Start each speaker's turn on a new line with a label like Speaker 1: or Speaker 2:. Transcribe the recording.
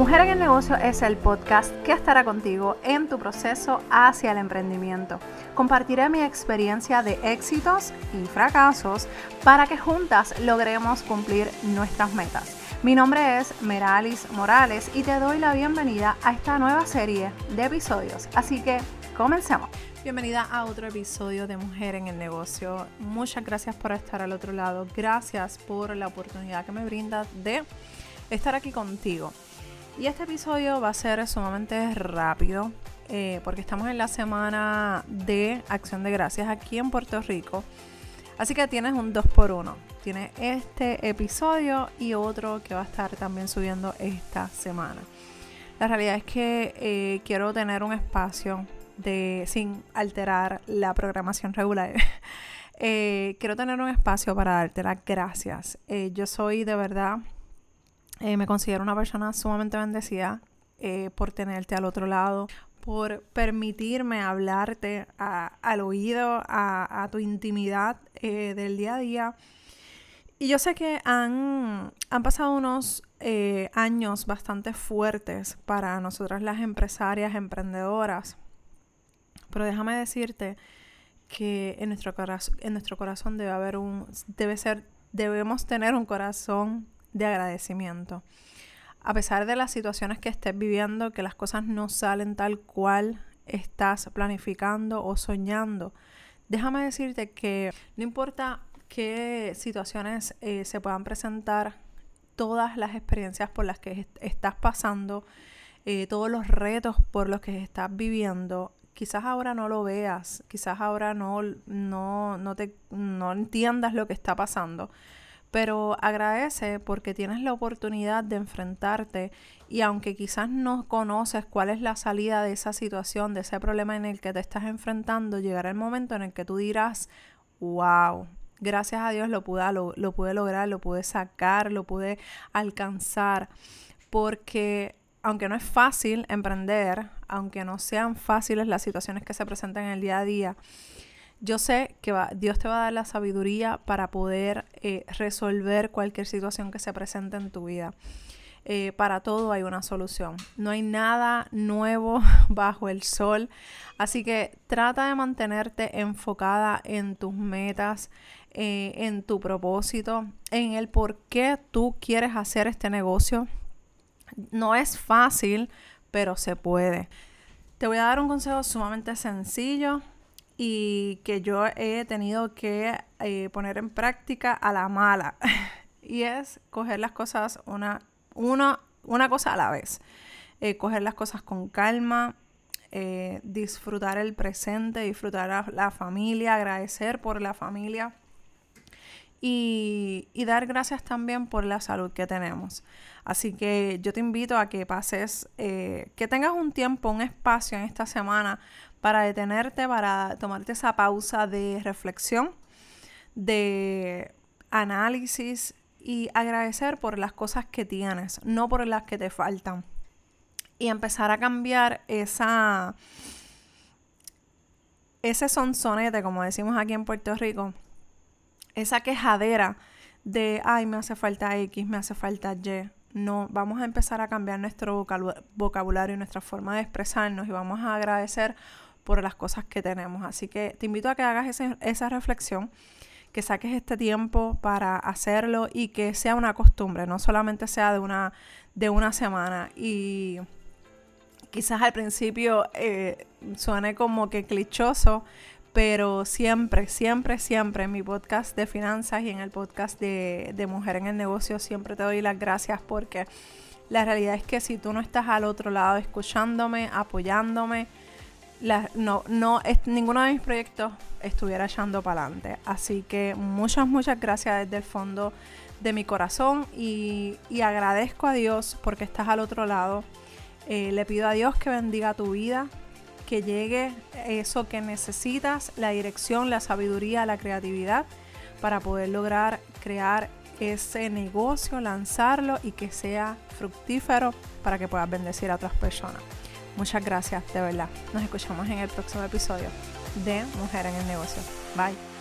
Speaker 1: Mujer en el Negocio es el podcast que estará contigo en tu proceso hacia el emprendimiento. Compartiré mi experiencia de éxitos y fracasos para que juntas logremos cumplir nuestras metas. Mi nombre es Meralis Morales y te doy la bienvenida a esta nueva serie de episodios. Así que comencemos. Bienvenida a otro episodio de Mujer en el Negocio. Muchas gracias por estar al otro lado. Gracias por la oportunidad que me brinda de estar aquí contigo. Y este episodio va a ser sumamente rápido eh, porque estamos en la semana de Acción de Gracias aquí en Puerto Rico. Así que tienes un 2 por 1 Tienes este episodio y otro que va a estar también subiendo esta semana. La realidad es que eh, quiero tener un espacio de sin alterar la programación regular. Eh, quiero tener un espacio para darte las gracias. yo soy de verdad eh, me considero una persona sumamente bendecida eh, por tenerte al otro lado, por permitirme hablarte al oído, a, tu intimidad eh, del día a día. Y yo sé que han, han pasado unos años bastante fuertes para nosotras las empresarias, emprendedoras. Pero déjame decirte que en nuestro, corazón, en nuestro corazón debe haber un, debe ser, debemos tener un corazón de agradecimiento. A pesar de las situaciones que estés viviendo, que las cosas no salen tal cual estás planificando o soñando, déjame decirte que no importa qué situaciones eh, se puedan presentar, todas las experiencias por las que estás pasando, eh, todos los retos por los que estás viviendo, quizás ahora no lo veas, quizás ahora no, no, no, te, no entiendas lo que está pasando, pero agradece porque tienes la oportunidad de enfrentarte y aunque quizás no conoces cuál es la salida de esa situación, de ese problema en el que te estás enfrentando, llegará el momento en el que tú dirás, wow, gracias a Dios lo pude, lo, lo pude lograr, lo pude sacar, lo pude alcanzar, porque aunque no es fácil emprender, aunque no sean fáciles las situaciones que se presentan en el día a día, yo sé que Dios te va a dar la sabiduría para poder eh, resolver cualquier situación que se presente en tu vida. Eh, para todo hay una solución. No hay nada nuevo bajo el sol. Así que trata de mantenerte enfocada en tus metas, eh, en tu propósito, en el por qué tú quieres hacer este negocio. No es fácil, pero se puede. Te voy a dar un consejo sumamente sencillo y que yo he tenido que eh, poner en práctica a la mala. y es coger las cosas una, una, una cosa a la vez. Eh, coger las cosas con calma, eh, disfrutar el presente, disfrutar a la familia, agradecer por la familia y, dar gracias también por la salud que tenemos. Así que yo te invito a que pases, que tengas un tiempo, un espacio en esta semana para detenerte, para tomarte esa pausa de reflexión, de análisis y agradecer por las cosas que tienes, no por las que te faltan. Y empezar a cambiar esa ese sonsonete, como decimos aquí en Puerto Rico, esa quejadera de, ay, me hace falta X, me hace falta Y. No, vamos a empezar a cambiar nuestro vocabulario, nuestra forma de expresarnos y vamos a agradecer por las cosas que tenemos. Así que te invito a que hagas esa reflexión, que saques este tiempo para hacerlo y que sea una costumbre, no solamente sea de una, de una semana. Y quizás al principio eh, suene como que clichoso, pero siempre, siempre, siempre en mi podcast de finanzas y en el podcast de, de Mujer en el Negocio siempre te doy las gracias porque la realidad es que si tú no estás al otro lado escuchándome, apoyándome, no, no es, ninguno de mis proyectos estuviera echando para adelante. Así que muchas, muchas gracias desde el fondo de mi corazón y, agradezco a Dios porque estás al otro lado. Eh, le pido a Dios que bendiga tu vida, que llegue eso que necesitas, la dirección, la sabiduría, la creatividad para poder lograr crear ese negocio, lanzarlo y que sea fructífero para que puedas bendecir a otras personas. Muchas gracias, de verdad. Nos escuchamos en el próximo episodio de Mujer en el Negocio. Bye.